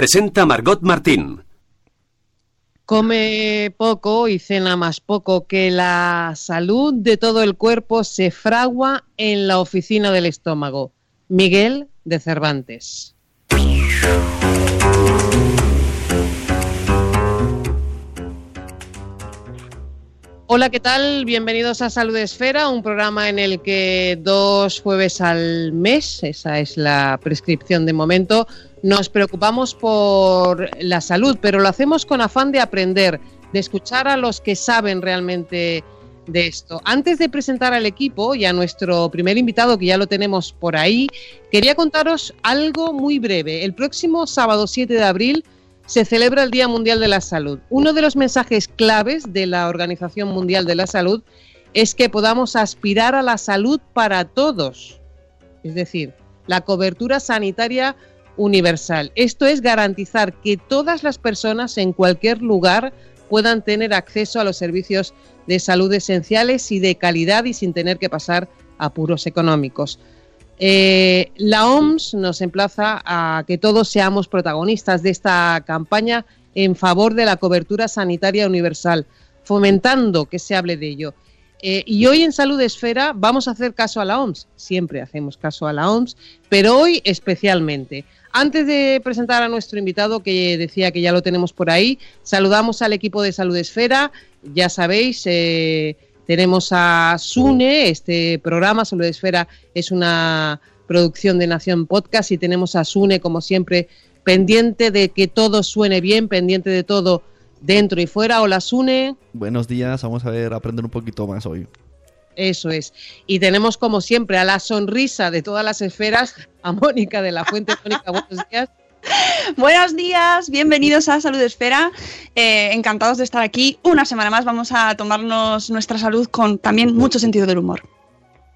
Presenta Margot Martín. Come poco y cena más poco, que la salud de todo el cuerpo se fragua en la oficina del estómago. Miguel de Cervantes. Hola, ¿qué tal? Bienvenidos a Salud Esfera, un programa en el que dos jueves al mes, esa es la prescripción de momento, nos preocupamos por la salud, pero lo hacemos con afán de aprender, de escuchar a los que saben realmente de esto. Antes de presentar al equipo y a nuestro primer invitado, que ya lo tenemos por ahí, quería contaros algo muy breve. El próximo sábado 7 de abril se celebra el Día Mundial de la Salud. Uno de los mensajes claves de la Organización Mundial de la Salud es que podamos aspirar a la salud para todos, es decir, la cobertura sanitaria universal. Esto es garantizar que todas las personas en cualquier lugar puedan tener acceso a los servicios de salud esenciales y de calidad y sin tener que pasar apuros económicos. Eh, la OMS nos emplaza a que todos seamos protagonistas de esta campaña en favor de la cobertura sanitaria universal, fomentando que se hable de ello. Eh, y hoy en Salud Esfera vamos a hacer caso a la OMS, siempre hacemos caso a la OMS, pero hoy especialmente. Antes de presentar a nuestro invitado, que decía que ya lo tenemos por ahí, saludamos al equipo de Salud Esfera, ya sabéis, eh, tenemos a Sune, este programa Salud Esfera es una producción de Nación Podcast y tenemos a Sune, como siempre, pendiente de que todo suene bien, pendiente de todo dentro y fuera. Hola Sune. Buenos días, vamos a ver, aprender un poquito más hoy. Eso es. Y tenemos como siempre a la sonrisa de todas las esferas a Mónica de la Fuente. Mónica, buenos días. Buenos días, bienvenidos a Salud Esfera. Eh, encantados de estar aquí. Una semana más vamos a tomarnos nuestra salud con también mucho sentido del humor.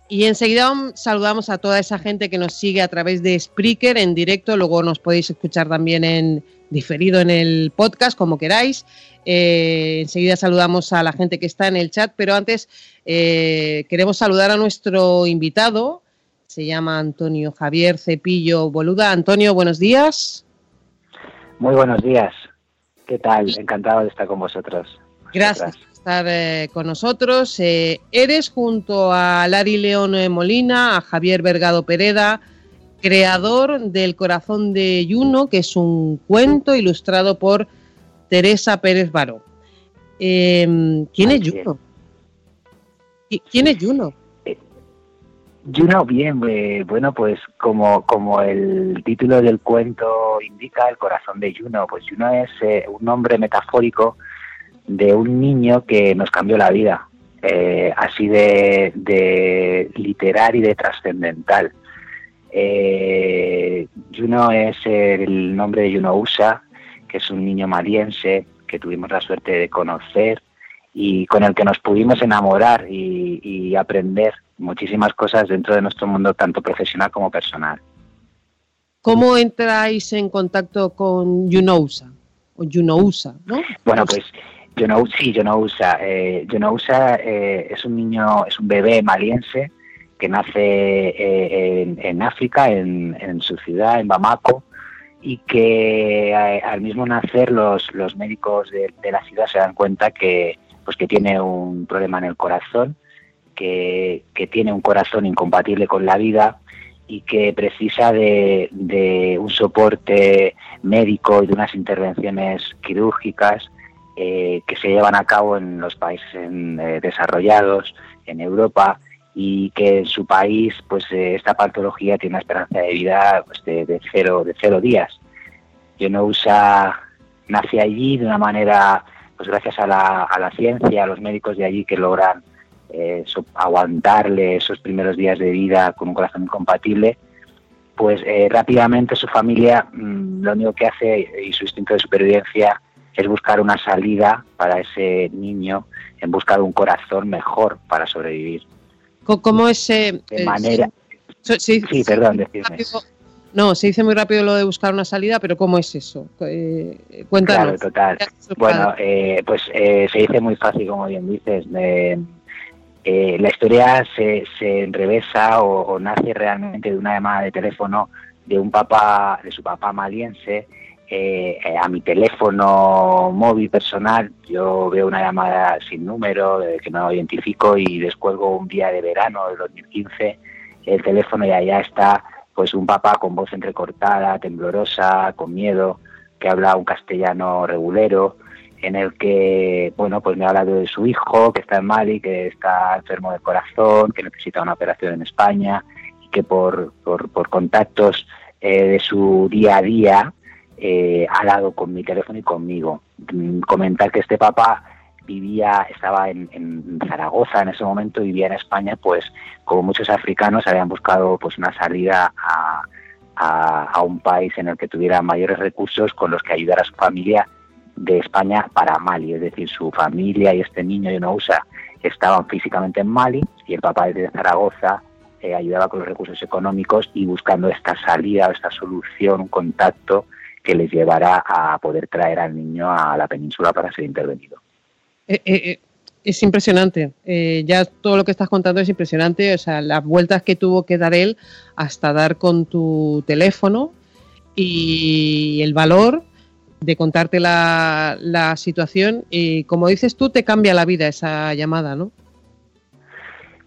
Y enseguida saludamos a toda esa gente que nos sigue a través de Spreaker en directo. Luego nos podéis escuchar también en diferido en el podcast, como queráis. Eh, enseguida saludamos a la gente que está en el chat, pero antes eh, queremos saludar a nuestro invitado, se llama Antonio Javier Cepillo Boluda. Antonio, buenos días. Muy buenos días. ¿Qué tal? Encantado de estar con vosotros. Gracias por estar eh, con nosotros. Eres junto a Lari León Molina, a Javier Vergado Pereda, creador del Corazón de Yuno, que es un cuento ilustrado por Teresa Pérez Baró. Eh, ¿Quién es Yuno? ¿Quién es Yuno? Juno, bien, eh, bueno, pues como, como el título del cuento indica, el corazón de Juno, pues Juno es eh, un nombre metafórico de un niño que nos cambió la vida, eh, así de, de literal y de trascendental. Juno es el nombre de Juno Usa, que es un niño maliense que tuvimos la suerte de conocer y con el que nos pudimos enamorar y, y aprender muchísimas cosas dentro de nuestro mundo, tanto profesional como personal. ¿Cómo entráis en contacto con Junousa? O Junousa, ¿no? Bueno, pues Junou, sí, Junousa. Eh, Junousa eh, es un niño, es un bebé maliense que nace eh, en, en, África, en, su ciudad, en Bamako, y que eh, al mismo nacer los, los médicos de, la ciudad se dan cuenta que, pues, que tiene un problema en el corazón que, que, tiene un corazón incompatible con la vida y que precisa de, de un soporte médico y de unas intervenciones quirúrgicas eh, que se llevan a cabo en los países desarrollados, en Europa, y que en su país pues eh, esta patología tiene una esperanza de vida pues, de, cero, de cero días. Usa nace allí de una manera, pues gracias a la, a la ciencia, a los médicos de allí que logran eh, aguantarle esos primeros días de vida con un corazón incompatible, pues eh, rápidamente su familia mm, lo único que hace y su instinto de supervivencia es buscar una salida para ese niño en busca de un corazón mejor para sobrevivir. ¿Cómo es de manera? Sí, perdón. No, se dice muy rápido lo de buscar una salida, pero ¿cómo es eso? Eh, cuéntanos. Claro, total. Bueno, eh, pues eh, se dice muy fácil, como bien dices. Eh, la historia se, se enrevesa o, nace realmente de una llamada de teléfono de un papá, de su papá maliense, a mi teléfono móvil personal. Yo veo una llamada sin número que no identifico y descuelgo un día de verano de 2015 el teléfono y allá está pues un papá con voz entrecortada, temblorosa, con miedo, que habla un castellano regulero, en el que, bueno, pues me ha hablado de su hijo, que está en Mali, que está enfermo de corazón, que necesita una operación en España y que por, por, contactos eh, de su día a día eh, ha hablado con mi teléfono y conmigo. Mm, comentar que este papá vivía, estaba en, Zaragoza en ese momento, vivía en España, pues como muchos africanos habían buscado pues una salida a, un país en el que tuviera mayores recursos con los que ayudar a su familia de España para Mali, es decir, su familia y este niño de usa estaban físicamente en Mali y el papá de Zaragoza eh, ayudaba con los recursos económicos y buscando esta salida, esta solución, un contacto que les llevara a poder traer al niño a la península para ser intervenido. Eh, eh, eh, es impresionante. ya todo lo que estás contando es impresionante. O sea, las vueltas que tuvo que dar él hasta dar con tu teléfono y el valor de contarte la, la situación. Y como dices tú, te cambia la vida esa llamada, ¿no?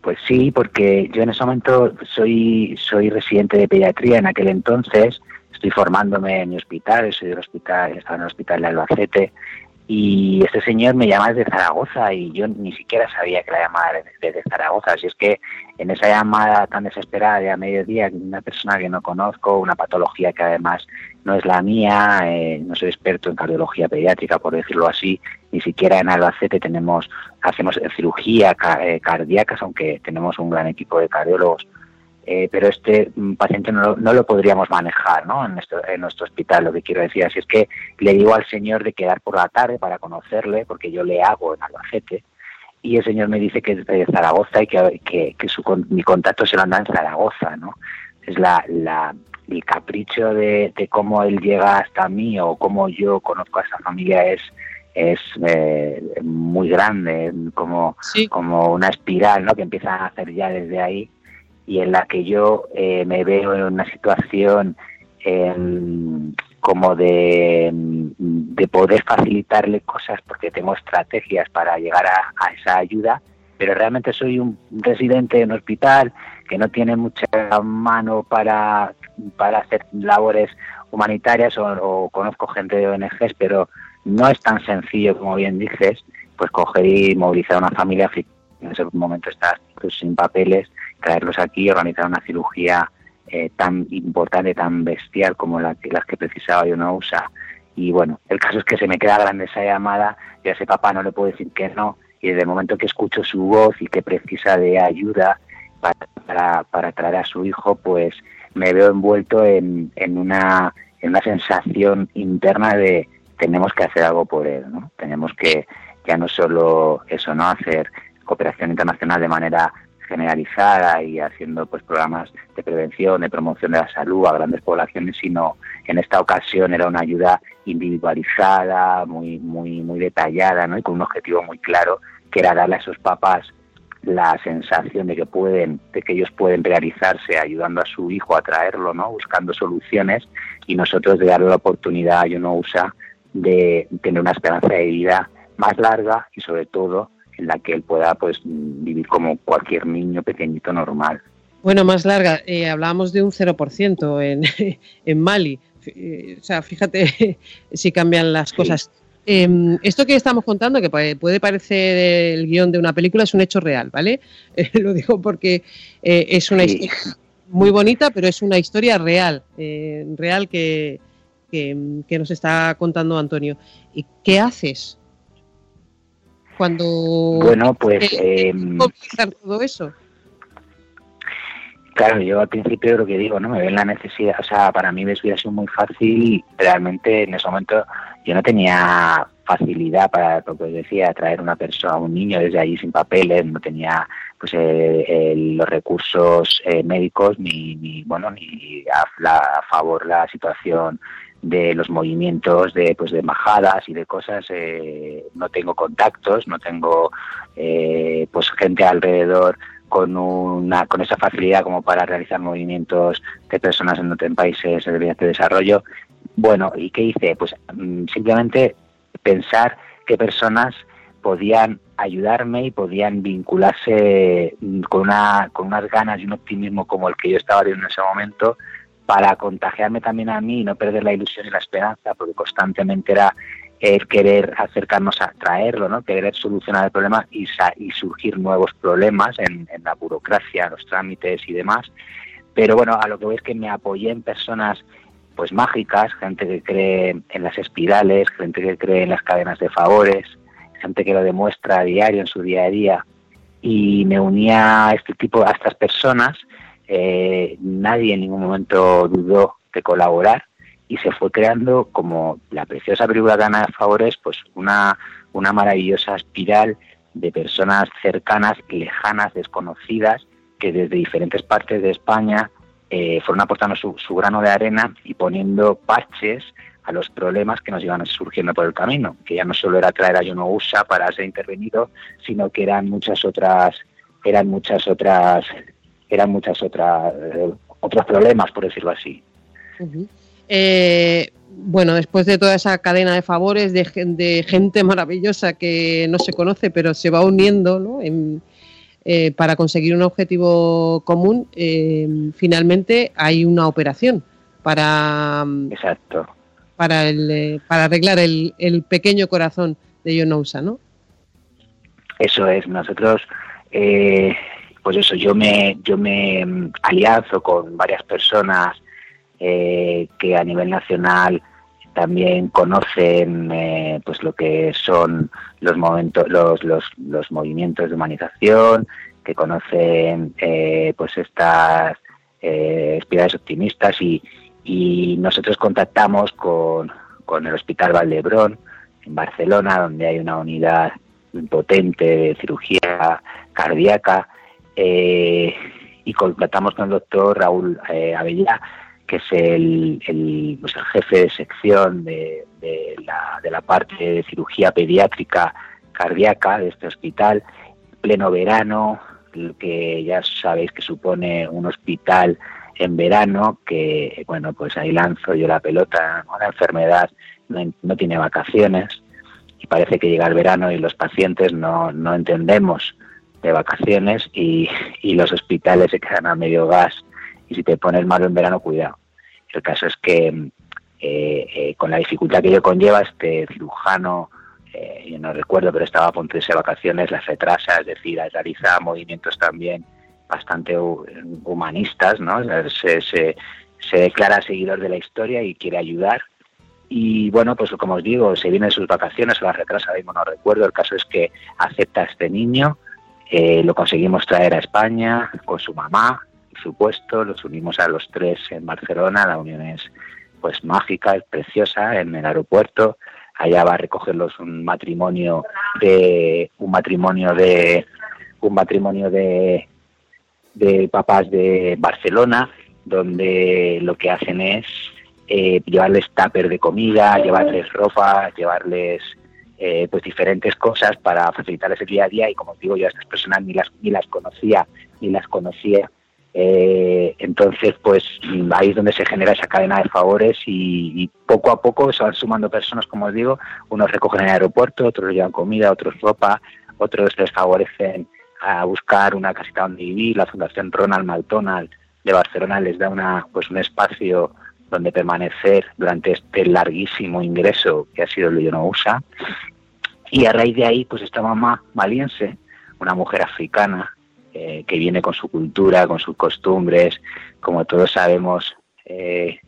Pues sí, porque yo en ese momento soy, soy residente de pediatría en aquel entonces, estoy formándome en mi hospital, soy del hospital, estaba en el hospital de Albacete, y este señor me llama desde Zaragoza y yo ni siquiera sabía que la llamaba desde Zaragoza. Así es que en esa llamada tan desesperada de a mediodía, una persona que no conozco, una patología que además no es la mía, eh, no soy experto en cardiología pediátrica, por decirlo así, ni siquiera en Albacete tenemos, hacemos cirugía eh, cardíacas, aunque tenemos un gran equipo de cardiólogos eh, pero este mm, paciente no, lo podríamos manejar ¿no? en, nuestro, hospital, lo que quiero decir. Así es que le digo al señor de quedar por la tarde para conocerle, porque yo le hago en Albacete, y el señor me dice que es de Zaragoza y que, que, su, mi contacto se lo anda en Zaragoza. ¿no? Es la, la, el capricho de, cómo él llega hasta mí o cómo yo conozco a esa familia es es eh, muy grande, como, como una espiral ¿no? que empieza a hacer ya desde ahí y en la que yo eh, me veo en una situación em, como de, de, poder facilitarle cosas porque tengo estrategias para llegar a, esa ayuda, pero realmente soy un residente en hospital que no tiene mucha mano para, para hacer labores humanitarias o, conozco gente de ONGs, pero no es tan sencillo como bien dices, pues coger y movilizar a una familia en ese momento estás pues, sin papeles traerlos aquí organizar una cirugía eh, tan importante, tan bestial como la, las que precisaba yo no usa. Y bueno, el caso es que se me queda grande esa llamada y a ese papá no le puedo decir que no. Y desde el momento que escucho su voz y que precisa de ayuda para, para, traer a su hijo, pues me veo envuelto en, en, una, en una sensación interna de tenemos que hacer algo por él, ¿no? Tenemos que ya no solo eso, ¿no? Hacer cooperación internacional de manera generalizada y haciendo pues programas de prevención, de promoción de la salud a grandes poblaciones, sino en esta ocasión era una ayuda individualizada, muy muy muy detallada, ¿no? Y con un objetivo muy claro que era darle a esos papás la sensación de que pueden, de que ellos pueden realizarse ayudando a su hijo a traerlo, ¿no? Buscando soluciones y nosotros de darle la oportunidad a Uno USA de tener una esperanza de vida más larga y sobre todo en la que él pueda pues vivir como cualquier niño pequeñito normal. Bueno, más larga, eh, hablábamos de un 0% en, en Mali. Eh, o sea, fíjate si cambian las cosas. Em, esto que estamos contando, que puede parecer el guion de una película, es un hecho real, ¿vale? lo digo porque eh, es una historia muy bonita, pero es una historia real, real que, que, que, nos está contando Antonio. ¿Y qué haces? Cuando Bueno, pues... eh, eh, todo eso. Claro, yo al principio lo que digo, ¿no? Me ven la necesidad, o sea, para mí hubiera sido muy fácil, realmente en ese momento yo no tenía facilidad para, lo que os decía, traer una persona, un niño desde allí sin papeles, no tenía pues eh, eh, los recursos eh, médicos ni, ni, bueno, ni a, la, a favor la situación de los movimientos de pues de embajadas y de cosas eh, no tengo contactos no tengo eh, pues gente alrededor con una con esa facilidad como para realizar movimientos de personas en, en países vías de desarrollo. Bueno y qué hice pues mm, simplemente pensar qué personas podían ayudarme y podían vincularse mm, con una con unas ganas y un optimismo como el que yo estaba viendo en ese momento para contagiarme también a mí y no perder la ilusión y la esperanza, porque constantemente era el querer acercarnos a traerlo, ¿no? querer solucionar el problema y, surgir nuevos problemas en, la burocracia, los trámites y demás. Pero bueno, a lo que voy es que me apoyé en personas pues mágicas, gente que cree en las espirales, gente que cree en las cadenas de favores, gente que lo demuestra a diario en su día a día y me unía este tipo, a estas personas eh, nadie en ningún momento dudó de colaborar y se fue creando como la preciosa película de Favores, pues una, una maravillosa espiral de personas cercanas, lejanas, desconocidas, que desde diferentes partes de España eh, fueron aportando su, su, grano de arena y poniendo parches a los problemas que nos iban surgiendo por el camino, que ya no solo era traer a Yono USA para ser intervenido, sino que eran muchas otras, eran muchas otras eran muchas otras eh, otros problemas, por decirlo así. Uh -huh. eh, bueno, después de toda esa cadena de favores de, de, gente maravillosa que no se conoce, pero se va uniendo ¿no? en, eh, para conseguir un objetivo común, eh, finalmente hay una operación para, Exacto. para, el, para arreglar el, el, pequeño corazón de Jonousa, ¿no? Eso es, nosotros eh, pues eso, yo me, yo me mm, alianzo con varias personas eh, que a nivel nacional también conocen eh, pues lo que son los momentos, los, los, los movimientos de humanización, que conocen eh, pues estas espirales optimistas y, y nosotros contactamos con, con el Hospital Valdebrón en Barcelona, donde hay una unidad potente de cirugía cardíaca eh, y contactamos con el doctor Raúl eh, Avellá, que es el, el, pues el, jefe de sección de, de, la, de la parte de cirugía pediátrica cardíaca de este hospital, pleno verano, que ya sabéis que supone un hospital en verano, que bueno, pues ahí lanzo yo la pelota, una enfermedad no, no tiene vacaciones y parece que llega el verano y los pacientes no, no entendemos de vacaciones y, y, los hospitales se quedan a medio gas y si te pones malo en verano, cuidado. El caso es que eh, eh, con la dificultad que ello conlleva, este cirujano, eh, yo no recuerdo, pero estaba a punto vacaciones, las retrasa, es decir, realiza movimientos también bastante humanistas, ¿no? Se, se, se declara seguidor de la historia y quiere ayudar y bueno, pues como os digo, se viene de sus vacaciones, o las retrasa, mismo no recuerdo, el caso es que acepta a este niño, eh, lo conseguimos traer a España con su mamá, por supuesto, los unimos a los tres en Barcelona, la unión es pues mágica, es preciosa, en el aeropuerto, allá va a recogerlos un matrimonio de, un matrimonio de, un matrimonio de, de papás de Barcelona, donde lo que hacen es eh, llevarles tupper de comida, llevarles ropa, llevarles eh, pues diferentes cosas para facilitarles el día a día. Y como os digo yo a estas personas ni las ni las conocía ni las conocía. Eh, entonces pues ahí es donde se genera esa cadena de favores y, y, poco a poco se van sumando personas como os digo. Unos recogen en el aeropuerto otros llevan comida otros ropa otros les favorecen a buscar una casita donde vivir. La fundación Ronald McDonald de Barcelona les da una pues un espacio donde permanecer durante este larguísimo ingreso que ha sido el USA. Y a raíz de ahí, pues esta mamá maliense, una mujer africana, eh, que viene con su cultura, con sus costumbres, como todos sabemos, eh,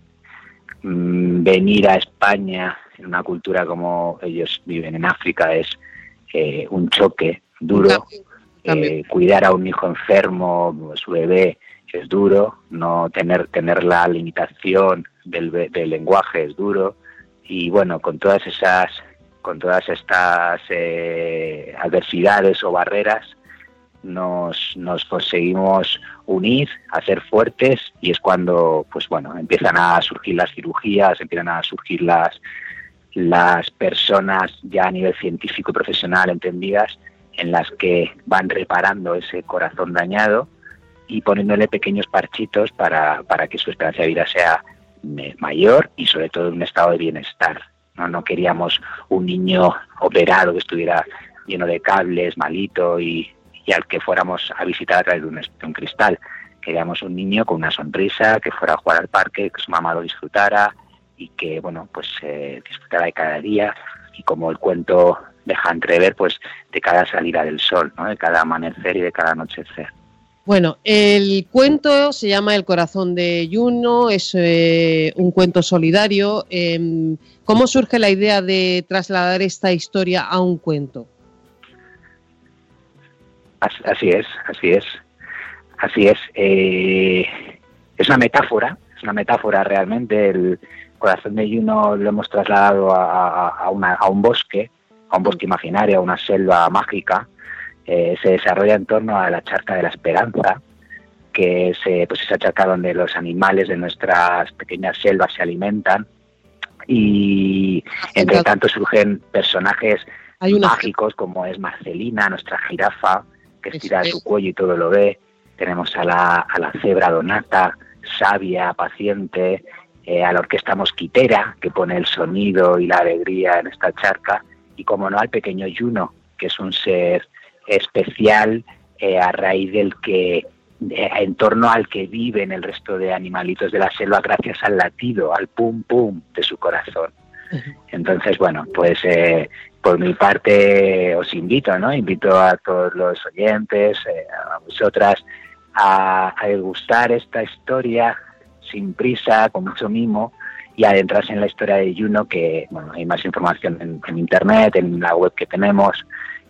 mmm, venir a España en una cultura como ellos viven en África es, eh, un choque duro. Eh, cuidar a un hijo enfermo, su bebé, es duro. No tener, tener la limitación del, del lenguaje es duro. Y bueno, con todas esas, con todas estas eh, adversidades o barreras, nos, nos conseguimos unir, hacer fuertes y es cuando, pues bueno, empiezan a surgir las cirugías, empiezan a surgir las, las personas ya a nivel científico y profesional entendidas en las que van reparando ese corazón dañado y poniéndole pequeños parchitos para, para que su esperanza de vida sea mayor y sobre todo en un estado de bienestar. No, no queríamos un niño operado que estuviera lleno de cables, malito y, y al que fuéramos a visitar a través de un, un, cristal. Queríamos un niño con una sonrisa, que fuera a jugar al parque, que su mamá lo disfrutara y que, bueno, pues eh, disfrutara de cada día y como el cuento deja entrever, pues de cada salida del sol, ¿no? de cada amanecer y de cada anochecer. Bueno, el cuento se llama El corazón de Juno, es eh, un cuento solidario. Eh, ¿Cómo surge la idea de trasladar esta historia a un cuento? Así es, así es, así es. Eh, es una metáfora, es una metáfora realmente. El corazón de Juno lo hemos trasladado a, un bosque, a un bosque imaginario, a una selva mágica. Eh, se desarrolla en torno a la charca de la esperanza, que es eh, pues esa charca donde los animales de nuestras pequeñas selvas se alimentan. Y entre tanto surgen personajes mágicos como es Marcelina, nuestra jirafa, que estira su cuello y todo lo ve. Tenemos a la, a la cebra donata, sabia, paciente, eh, a la orquesta mosquitera, que pone el sonido y la alegría en esta charca, y como no al pequeño Juno, que es un ser especial eh, a raíz del que, eh, en torno al que viven el resto de animalitos de la selva gracias al latido, al pum pum de su corazón. Entonces, bueno, pues eh, por mi parte os invito, ¿no? Invito a todos los oyentes, eh, a vosotras, a, a degustar esta historia sin prisa, con mucho mimo, y adentrarse en la historia de Juno, que bueno, hay más información en, en internet, en la web que tenemos.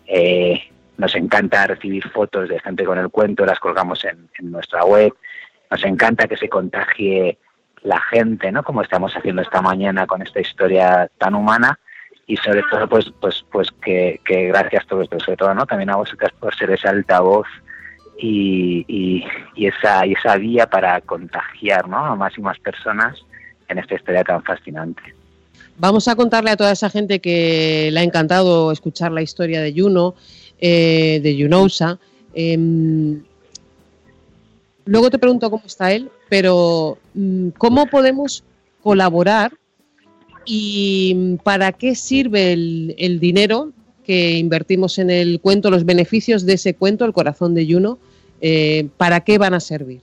Eh, nos encanta recibir fotos de gente con el cuento, las colgamos en, nuestra web. Nos encanta que se contagie la gente, ¿no? Como estamos haciendo esta mañana con esta historia tan humana y sobre todo pues pues pues que, gracias todo esto sobre todo no también a vosotras por ser ese altavoz y, y, y, esa y esa vía para contagiar ¿no? a más y más personas en esta historia tan fascinante vamos a contarle a toda esa gente que le ha encantado escuchar la historia de Juno eh, de Junosa eh, luego te pregunto cómo está él pero mm, cómo podemos colaborar y para qué sirve el, el, dinero que invertimos en el cuento, los beneficios de ese cuento, el corazón de Juno, eh, ¿para qué van a servir?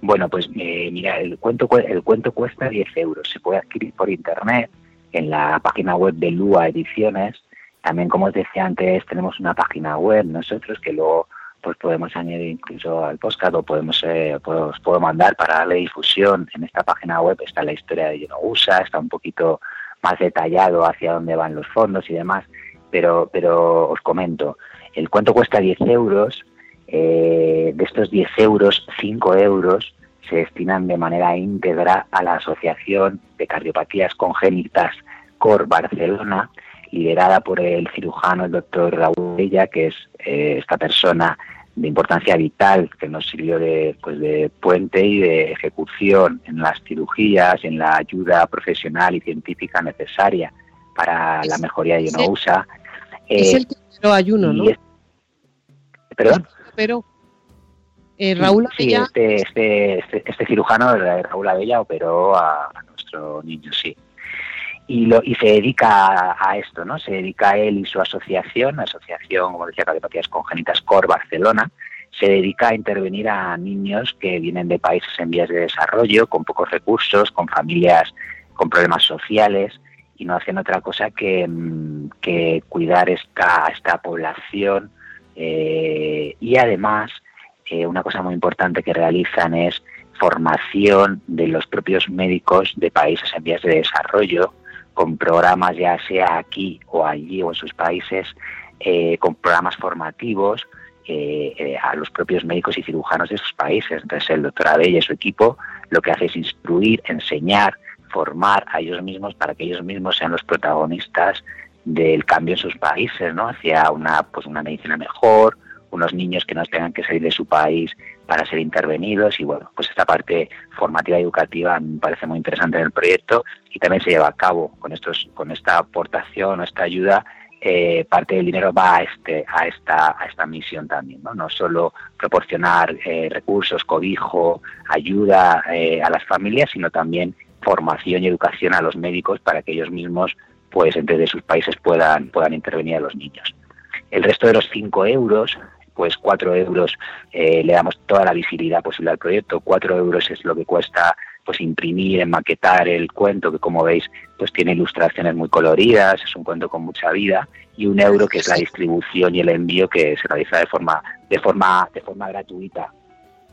Bueno, pues eh, mira, el cuento, el cuento cuesta 10 euros, se puede adquirir por internet en la página web de Lua Ediciones. También, como os decía antes, tenemos una página web nosotros que luego pues podemos añadir incluso al podcast podemos eh, pues, puedo mandar para darle difusión en esta página web. Está la historia de Yo usa está un poquito más detallado hacia dónde van los fondos y demás pero pero os comento. El cuento cuesta 10 euros eh, de estos 10 euros 5 euros se destinan de manera íntegra a la asociación de cardiopatías congénitas COR Barcelona liderada por el cirujano, el doctor Raúl Bella, que es eh, esta persona de importancia vital que nos sirvió de, pues de puente y de ejecución en las cirugías, en la ayuda profesional y científica necesaria para es, la mejoría de Yonousa. Es eh, el que operó a Juno, ¿no? Es, ¿Perdón? Pero eh, Raúl sí, Abella... este, este, este, este, cirujano, Raúl Abella, operó a, a nuestro niño, sí y, lo, y se dedica a, esto, ¿no? Se dedica a él y su asociación, asociación, como decía, Cardiopatías Congénitas Cor Barcelona, se dedica a intervenir a niños que vienen de países en vías de desarrollo, con pocos recursos, con familias con problemas sociales, y no hacen otra cosa que, mm, cuidar esta, esta población. Eh, y además, eh, una cosa muy importante que realizan es formación de los propios médicos de países en vías de desarrollo con programas ya sea aquí o allí o en sus países, eh, con programas formativos eh, eh, a los propios médicos y cirujanos de esos países. Entonces el doctor Abella y su equipo lo que hace es instruir, enseñar, formar a ellos mismos para que ellos mismos sean los protagonistas del cambio en sus países, ¿no? Hacia una, pues una medicina mejor, unos niños que no tengan que salir de su país para ser intervenidos. Y bueno, pues esta parte formativa y educativa me parece muy interesante en el proyecto y también se lleva a cabo con estos con esta aportación o esta ayuda eh, parte del dinero va a este a esta a esta misión también no no solo proporcionar eh, recursos cobijo ayuda eh, a las familias sino también formación y educación a los médicos para que ellos mismos pues entre sus países puedan puedan intervenir a los niños. El resto de los cinco euros pues cuatro euros eh, le damos toda la visibilidad posible al proyecto, cuatro euros es lo que cuesta pues imprimir, enmaquetar el cuento, que como veis, pues tiene ilustraciones muy coloridas, es un cuento con mucha vida, y un euro que es la distribución y el envío que se realiza de forma, de forma, de forma gratuita.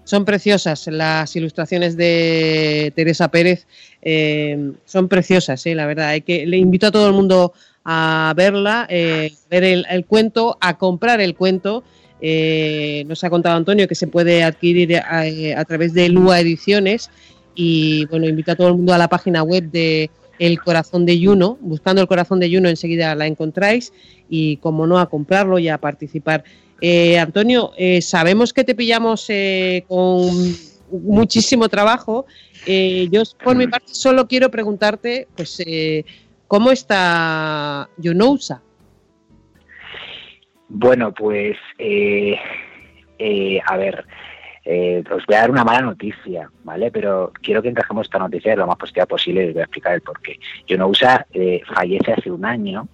Son preciosas las ilustraciones de Teresa Pérez, eh, son preciosas, eh, la verdad. Hay que, le invito a todo el mundo a verla, eh, ver el cuento, a comprar el cuento eh, nos ha contado Antonio que se puede adquirir a, eh, a, través de Lua Ediciones y bueno, invito a todo el mundo a la página web de El Corazón de Yuno, buscando El Corazón de Yuno enseguida la encontráis y como no a comprarlo y a participar. Eh, Antonio, eh, sabemos que te pillamos con muchísimo trabajo. Yo por mi parte solo quiero preguntarte, pues, ¿cómo está Yunousa? Bueno, pues, eh, eh, a ver, eh, os voy a dar una mala noticia, ¿vale? Pero quiero que encajemos esta noticia lo más positiva posible y os voy a explicar el porqué. Younousa eh, fallece hace un año,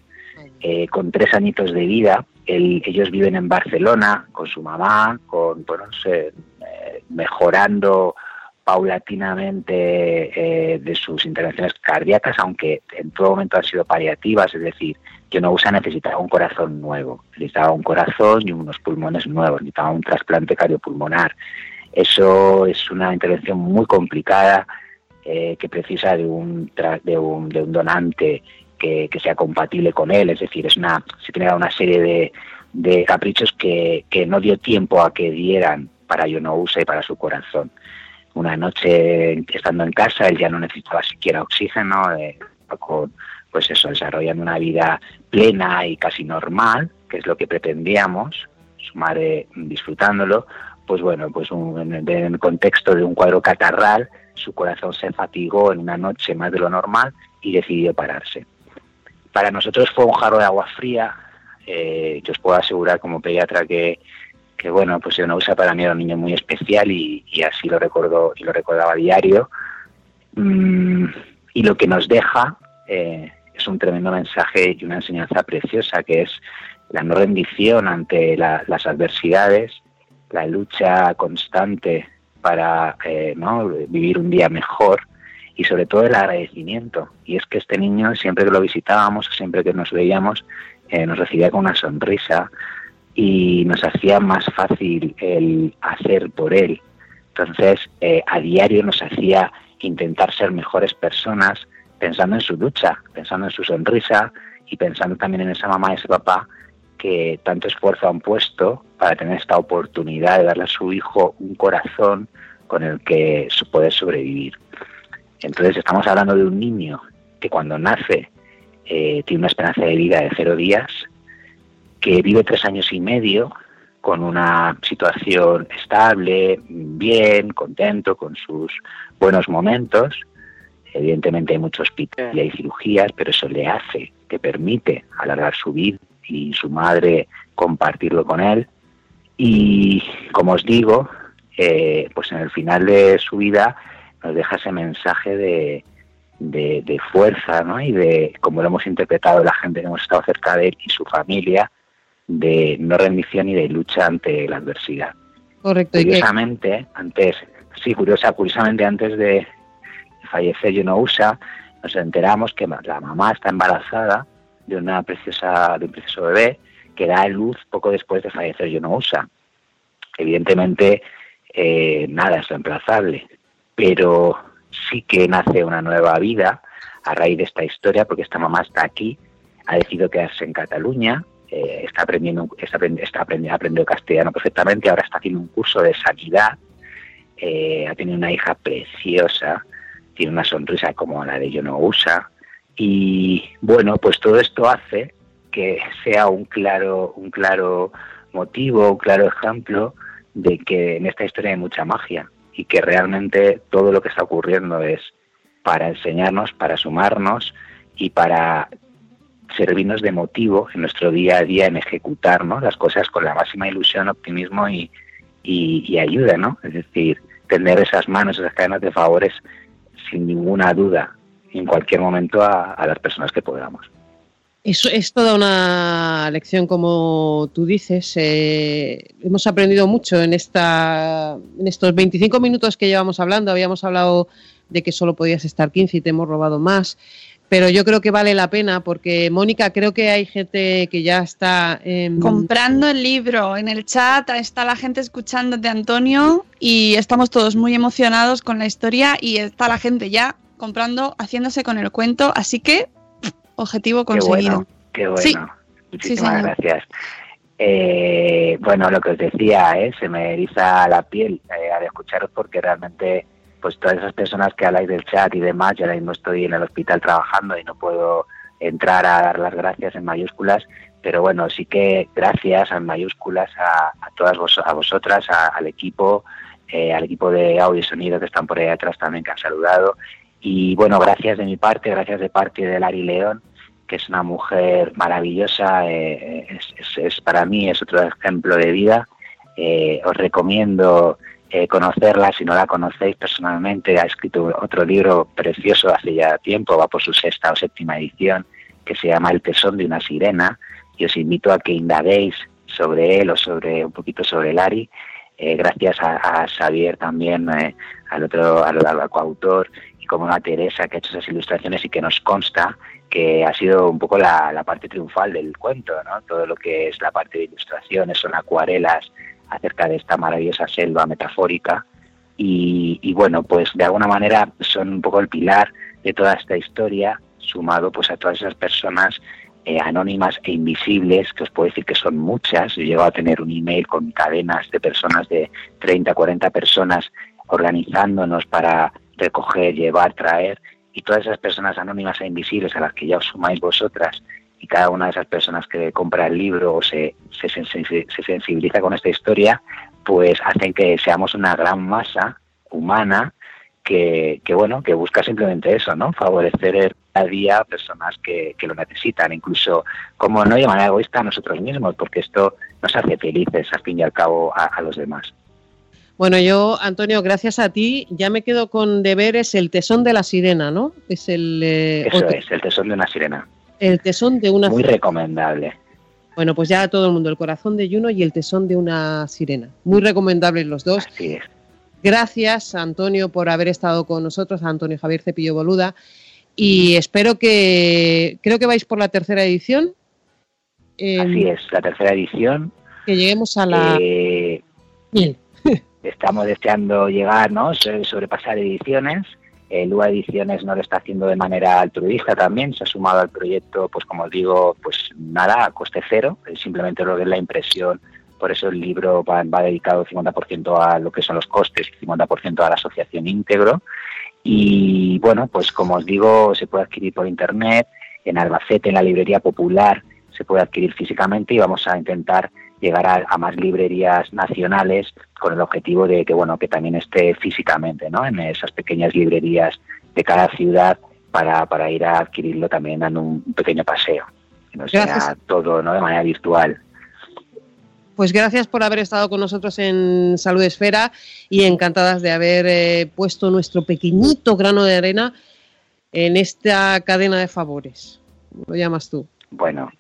eh, con tres añitos de vida. El, ellos viven en Barcelona con su mamá, con, bueno, no sé, eh, mejorando paulatinamente eh, de sus intervenciones cardíacas, aunque en todo momento han sido paliativas, es decir, que no usa necesitaba un corazón nuevo, necesitaba un corazón y unos pulmones nuevos, necesitaba un trasplante cardiopulmonar. Eso es una intervención muy complicada eh, que precisa de un, de un, de un donante que, que, sea compatible con él, es decir, es una, se tiene una serie de, de caprichos que, que, no dio tiempo a que dieran para yo no use y para su corazón. Una noche estando en casa, él ya no necesitaba siquiera oxígeno, eh, con, pues eso, desarrollando una vida plena y casi normal, que es lo que pretendíamos, su madre disfrutándolo, pues bueno, pues un, en, el, contexto de un cuadro catarral, su corazón se fatigó en una noche más de lo normal y decidió pararse. Para nosotros fue un jarro de agua fría, eh, yo os puedo asegurar como pediatra que, que bueno, pues yo no usa para mí era un niño muy especial y, y así lo recuerdo y lo recordaba a diario. Mm, y lo que nos deja eh, es un tremendo mensaje y una enseñanza preciosa que es la no rendición ante la, las adversidades, la lucha constante para eh, ¿no? vivir un día mejor y sobre todo el agradecimiento. Y es que este niño, siempre que lo visitábamos, siempre que nos veíamos, eh, nos recibía con una sonrisa y nos hacía más fácil el hacer por él. Entonces, eh, a diario nos hacía intentar ser mejores personas, pensando en su lucha, pensando en su sonrisa y pensando también en esa mamá y ese papá que tanto esfuerzo han puesto para tener esta oportunidad de darle a su hijo un corazón con el que poder sobrevivir. Entonces estamos hablando de un niño que cuando nace eh, tiene una esperanza de vida de cero días, que vive tres años y medio con una situación estable, bien, contento, con sus buenos momentos, Evidentemente hay mucho hospital y hay cirugías, pero eso le hace, que permite alargar su vida y su madre compartirlo con él. Y como os digo, eh, pues en el final de su vida nos deja ese mensaje de, de, de, fuerza, ¿no? Y de, como lo hemos interpretado la gente que hemos estado cerca de él y su familia, de no rendición y de lucha ante la adversidad. Correcto. Curiosamente, antes, sí, curiosa, curiosamente antes de, fallecer Yunousa, nos enteramos que la mamá está embarazada de una preciosa, de un precioso bebé que da luz poco después de fallecer Yunousa. Evidentemente, eh, nada es reemplazable, pero sí que nace una nueva vida a raíz de esta historia, porque esta mamá está aquí, ha decidido quedarse en Cataluña, eh, está aprendiendo, está, está aprendiendo, aprendiendo castellano perfectamente, ahora está haciendo un curso de sanidad, eh, ha tenido una hija preciosa, tiene una sonrisa como la de Yo no usa, y bueno, pues todo esto hace que sea un claro, un claro motivo, un claro ejemplo de que en esta historia hay mucha magia y que realmente todo lo que está ocurriendo es para enseñarnos, para sumarnos y para servirnos de motivo en nuestro día a día en ejecutar las cosas con la máxima ilusión, optimismo y, y, ayuda, ¿no? Es decir, tener esas manos, esas cadenas de favores sin ninguna duda en cualquier momento a, las personas que podamos. Eso es toda una lección, como tú dices. Eh, hemos aprendido mucho en, esta, en estos 25 minutos que llevamos hablando. Habíamos hablado de que solo podías estar 15 y te hemos robado más. Pero yo creo que vale la pena porque, Mónica, creo que hay gente que ya está... Comprando el libro. En el chat está la gente escuchando de Antonio y estamos todos muy emocionados con la historia y está la gente ya comprando, haciéndose con el cuento. Así que, objetivo conseguido. Qué bueno. Qué bueno. Muchísimas gracias. Eh, bueno, lo que os decía, ¿eh? se me eriza la piel eh, al escucharos porque realmente pues todas esas personas que habláis del chat y demás, yo ahora mismo estoy en el hospital trabajando y no puedo entrar a dar las gracias en mayúsculas, pero bueno, sí que gracias en mayúsculas a, todas vos, a vosotras, al equipo, eh, al equipo de audio y sonido que están por ahí atrás también que han saludado y bueno, gracias de mi parte, gracias de parte de Lari León, que es una mujer maravillosa, eh, es, para mí es otro ejemplo de vida. Eh, os recomiendo eh, conocerla si no la conocéis personalmente. Ha escrito otro libro precioso hace ya tiempo, va por su sexta o séptima edición, que se llama El tesón de una sirena. Y os invito a que indaguéis sobre él o sobre un poquito sobre Lari. gracias a, Xavier también, al otro, al, al coautor, como una Teresa que ha hecho esas ilustraciones y que nos consta que ha sido un poco la, parte triunfal del cuento, ¿no? Todo lo que es la parte de ilustraciones, son acuarelas acerca de esta maravillosa selva metafórica y, bueno, pues de alguna manera son un poco el pilar de toda esta historia, sumado pues a todas esas personas eh, anónimas e invisibles, que os puedo decir que son muchas. Yo llego a tener un email con cadenas de personas de 30, 40 personas organizándonos para recoger, llevar, traer, y todas esas personas anónimas e invisibles a las que ya os sumáis vosotras, y cada una de esas personas que compra el libro o se, se, sensibiliza con esta historia, pues hacen que seamos una gran masa humana que, que, bueno, que busca simplemente eso, ¿no? Favorecer a día a personas que, que, lo necesitan, incluso como no de manera egoísta a nosotros mismos, porque esto nos hace felices al fin y al cabo a los demás. Bueno, yo, Antonio, gracias a ti, ya me quedo con deberes el tesón de la sirena, ¿no? Es el... Eh, Eso es, el tesón de una sirena. El tesón de una Muy recomendable. Bueno, pues ya a todo el mundo, el corazón de Juno y el tesón de una sirena. Muy recomendables los dos. Así es. Gracias, Antonio, por haber estado con nosotros, Antonio Javier Cepillo Boluda. Y espero que, creo que vais por la tercera edición. Así es, la tercera edición. Que lleguemos a la... Eh, estamos deseando llegar, ¿no? sobrepasar ediciones. El UA Ediciones no lo está haciendo de manera altruista también, se ha sumado al proyecto, pues como digo, pues nada, a coste cero, simplemente lo que es la impresión, por eso el libro va, va dedicado 50% a lo que son los costes y 50% a la asociación íntegro. Y bueno, pues como os digo, se puede adquirir por internet, en Albacete, en la librería popular, se puede adquirir físicamente y vamos a intentar llegar a, más librerías nacionales con el objetivo de que bueno que también esté físicamente ¿no? en esas pequeñas librerías de cada ciudad para, para ir a adquirirlo también dando un pequeño paseo que no sea todo ¿no? de manera virtual pues gracias por haber estado con nosotros en Salud Esfera y encantadas de haber eh, puesto nuestro pequeñito grano de arena en esta cadena de favores. ¿Lo llamas tú? Bueno,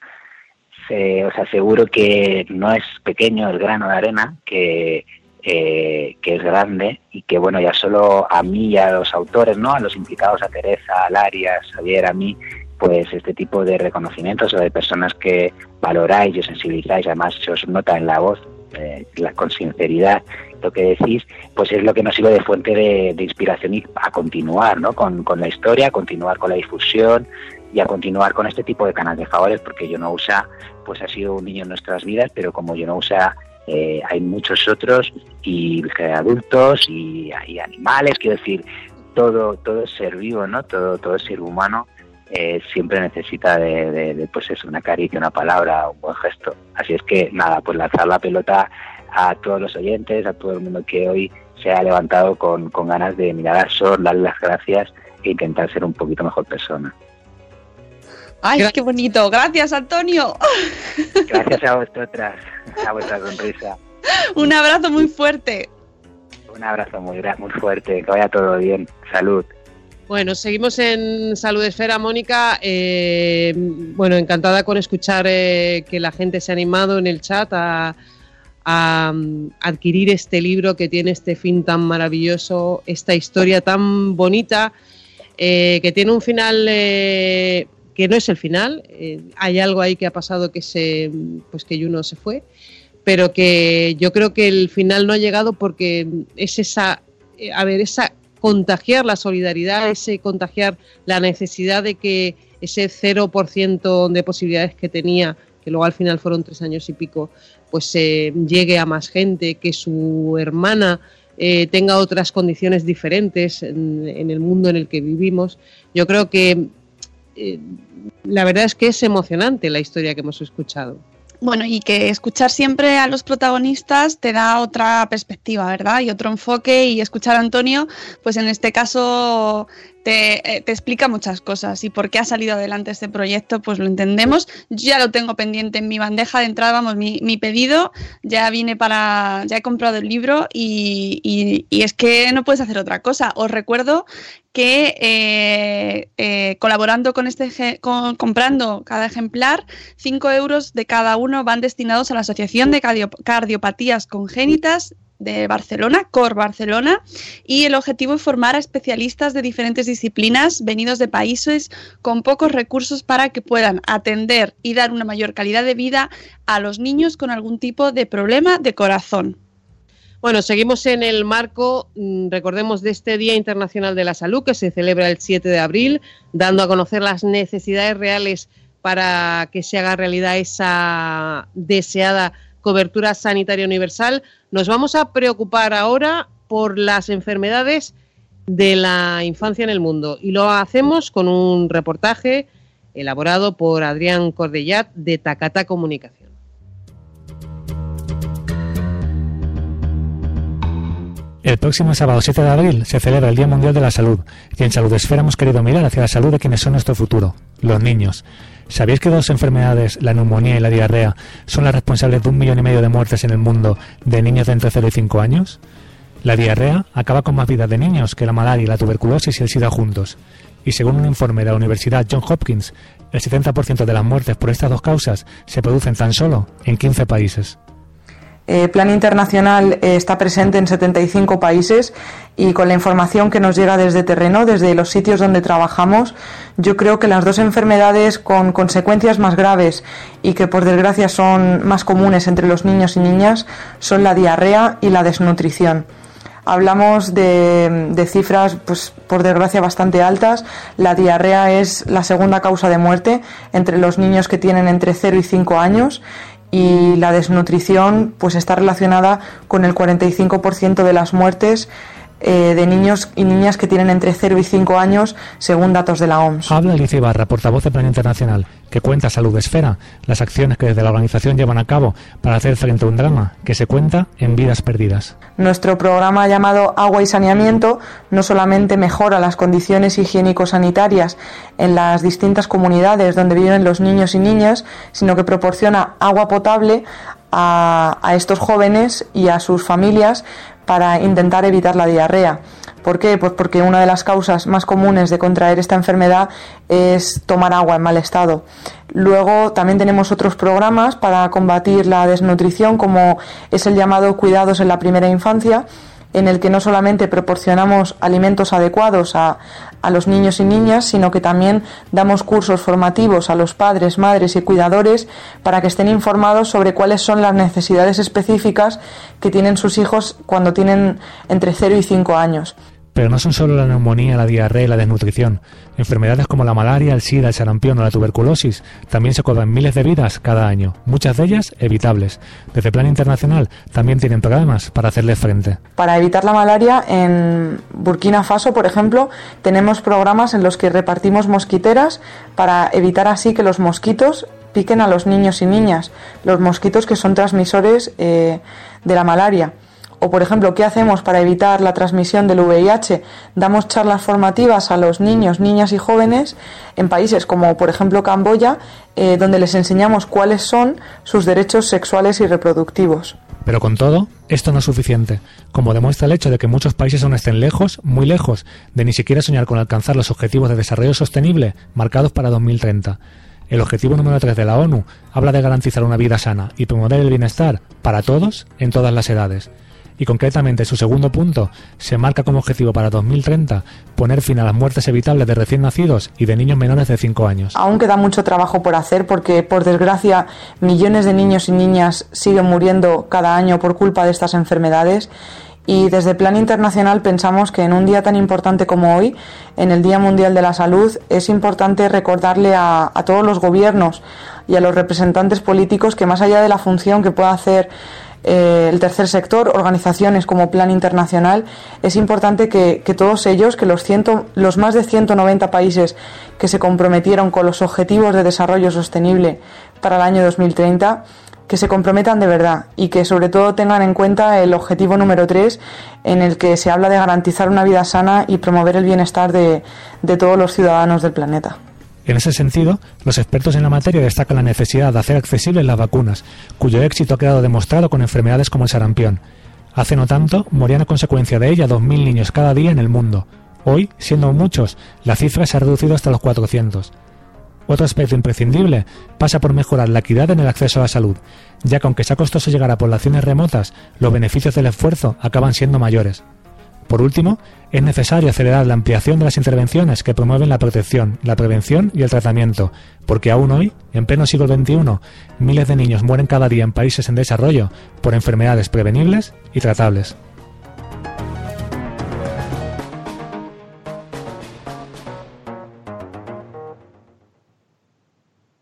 os aseguro que no es pequeño el grano de arena, que, que es grande y que, bueno, ya solo a mí y a los autores, ¿no? A los implicados, a Teresa, a Laria, a Xavier, a mí, pues este tipo de reconocimientos o de personas que valoráis y sensibilizáis, además se os nota en la voz eh, la, con sinceridad lo que decís, pues es lo que nos sirve de fuente de, inspiración y a continuar ¿no? con, con, la historia, a continuar con la difusión y a continuar con este tipo de canales de favores, porque yo no usa, pues ha sido un niño en nuestras vidas, pero como yo no usa eh, hay muchos otros y adultos y, y, animales, quiero decir, todo todo ser vivo, ¿no? Todo todo ser humano eh, siempre necesita de, pues eso, una caricia, una palabra, un buen gesto. Así es que nada, pues lanzar la pelota a todos los oyentes, a todo el mundo que hoy se ha levantado con, con ganas de mirar al sol, darle las gracias e intentar ser un poquito mejor persona. ¡Ay, qué bonito! Gracias, Antonio. Gracias a vosotras, a vuestra sonrisa. Un abrazo muy fuerte. Un abrazo muy, muy fuerte, que vaya todo bien. Salud. Bueno, seguimos en Salud Esfera, Mónica. Eh, bueno, encantada con escuchar eh, que la gente se ha animado en el chat a, adquirir este libro que tiene este fin tan maravilloso, esta historia tan bonita, eh, que tiene un final que no es el final. hay algo ahí que ha pasado que se, pues que Juno se fue, pero que yo creo que el final no ha llegado porque es esa, a ver, esa contagiar la solidaridad, ese contagiar la necesidad de que ese 0% de posibilidades que tenía, que luego al final fueron tres años y pico, pues se llegue a más gente, que su hermana eh, tenga otras condiciones diferentes en, el mundo en el que vivimos. Yo creo que eh, la verdad es que es emocionante la historia que hemos escuchado. Bueno, y que escuchar siempre a los protagonistas te da otra perspectiva, ¿verdad? Y otro enfoque y escuchar a Antonio, pues en este caso eh, te, explica muchas cosas y por qué ha salido adelante este proyecto, pues lo entendemos. Ya lo tengo pendiente en mi bandeja de entrada, vamos, mi, pedido ya viene para, ya he comprado el libro y, es que no puedes hacer otra cosa. Os recuerdo que eh, eh, colaborando con este, comprando cada ejemplar, 5 euros de cada uno van destinados a la Asociación de Cardiopatías Congénitas de Barcelona, Cor Barcelona, y el objetivo es formar a especialistas de diferentes disciplinas venidos de países con pocos recursos para que puedan atender y dar una mayor calidad de vida a los niños con algún tipo de problema de corazón. Bueno, seguimos en el marco, mm, recordemos, de este Día Internacional de la Salud que se celebra el 7 de abril, dando a conocer las necesidades reales para que se haga realidad esa deseada cobertura sanitaria universal. Nos vamos a preocupar ahora por las enfermedades de la infancia en el mundo y lo hacemos con un reportaje elaborado por Adrián Cordellat de Tacata Comunicación. El próximo sábado 7 de abril se celebra el Día Mundial de la Salud y en Salud Esfera hemos querido mirar hacia la salud de quienes son nuestro futuro, los niños. ¿Sabéis que dos enfermedades, la neumonía y la diarrea, son las responsables de un millón y medio de muertes en el mundo de niños de entre 0 y 5 años? La diarrea acaba con más vidas de niños que la malaria, la tuberculosis y el SIDA juntos. Y según un informe de la Universidad Johns Hopkins, el 70% de las muertes por estas dos causas se producen tan solo en 15 países. Eh, Plan Internacional eh, está presente en 75 países y con la información que nos llega desde terreno, desde los sitios donde trabajamos, yo creo que las dos enfermedades con consecuencias más graves y que por desgracia son más comunes entre los niños y niñas son la diarrea y la desnutrición. Hablamos de, de cifras, pues por desgracia, bastante altas. La diarrea es la segunda causa de muerte entre los niños que tienen entre 0 y 5 años y la desnutrición pues está relacionada con el 45% de las muertes eh, de niños y niñas que tienen entre 0 y 5 años, según datos de la OMS. Habla Alicia Ibarra, portavoz del Plan Internacional, que cuenta Salud Esfera, las acciones que desde la organización llevan a cabo para hacer frente a un drama que se cuenta en vidas perdidas. Nuestro programa llamado Agua y Saneamiento no solamente mejora las condiciones higiénico-sanitarias en las distintas comunidades donde viven los niños y niñas, sino que proporciona agua potable a, a estos jóvenes y a sus familias para intentar evitar la diarrea. ¿Por qué? Pues porque una de las causas más comunes de contraer esta enfermedad es tomar agua en mal estado. Luego también tenemos otros programas para combatir la desnutrición, como es el llamado Cuidados en la Primera Infancia, en el que no solamente proporcionamos alimentos adecuados a, a, los niños y niñas, sino que también damos cursos formativos a los padres, madres y cuidadores para que estén informados sobre cuáles son las necesidades específicas que tienen sus hijos cuando tienen entre 0 y 5 años. Pero no son solo la neumonía, la diarrea y la desnutrición. Enfermedades como la malaria, el sida, el sarampión o la tuberculosis también se cobran miles de vidas cada año, muchas de ellas evitables. Desde el Plan Internacional también tienen programas para hacerles frente. Para evitar la malaria, en Burkina Faso, por ejemplo, tenemos programas en los que repartimos mosquiteras para evitar así que los mosquitos piquen a los niños y niñas, los mosquitos que son transmisores eh, de la malaria. O, por ejemplo, ¿qué hacemos para evitar la transmisión del VIH? Damos charlas formativas a los niños, niñas y jóvenes en países como, por ejemplo, Camboya, eh, donde les enseñamos cuáles son sus derechos sexuales y reproductivos. Pero con todo, esto no es suficiente, como demuestra el hecho de que muchos países aún estén lejos, muy lejos, de ni siquiera soñar con alcanzar los objetivos de desarrollo sostenible marcados para 2030. El objetivo número 3 de la ONU habla de garantizar una vida sana y promover el bienestar para todos en todas las edades y concretamente su segundo punto se marca como objetivo para 2030 poner fin a las muertes evitables de recién nacidos y de niños menores de 5 años. Aún queda mucho trabajo por hacer porque, por desgracia, millones de niños y niñas siguen muriendo cada año por culpa de estas enfermedades y desde el Plan Internacional pensamos que en un día tan importante como hoy, en el Día Mundial de la Salud, es importante recordarle a, a todos los gobiernos y a los representantes políticos que más allá de la función que pueda hacer eh, el tercer sector, organizaciones como Plan Internacional, es importante que, todos ellos, que los, ciento, los más de 190 países que se comprometieron con los Objetivos de Desarrollo Sostenible para el año 2030, que se comprometan de verdad y que sobre todo tengan en cuenta el objetivo número 3 en el que se habla de garantizar una vida sana y promover el bienestar de todos los ciudadanos del planeta. En ese sentido, los expertos en la materia destacan la necesidad de hacer accesibles las vacunas, cuyo éxito ha quedado demostrado con enfermedades como el sarampión. Hace no tanto, morían a consecuencia de ella 2.000 niños cada día en el mundo. Hoy, siendo muchos, la cifra se ha reducido hasta los 400. Otro aspecto imprescindible pasa por mejorar la equidad en el acceso a la salud, ya que aunque sea costoso llegar a poblaciones remotas, los beneficios del esfuerzo acaban siendo mayores. Por último, es necesario acelerar la ampliación de las intervenciones que promueven la protección, la prevención y el tratamiento, porque aún hoy, en pleno siglo XXI, miles de niños mueren cada día en países en desarrollo por enfermedades prevenibles y tratables.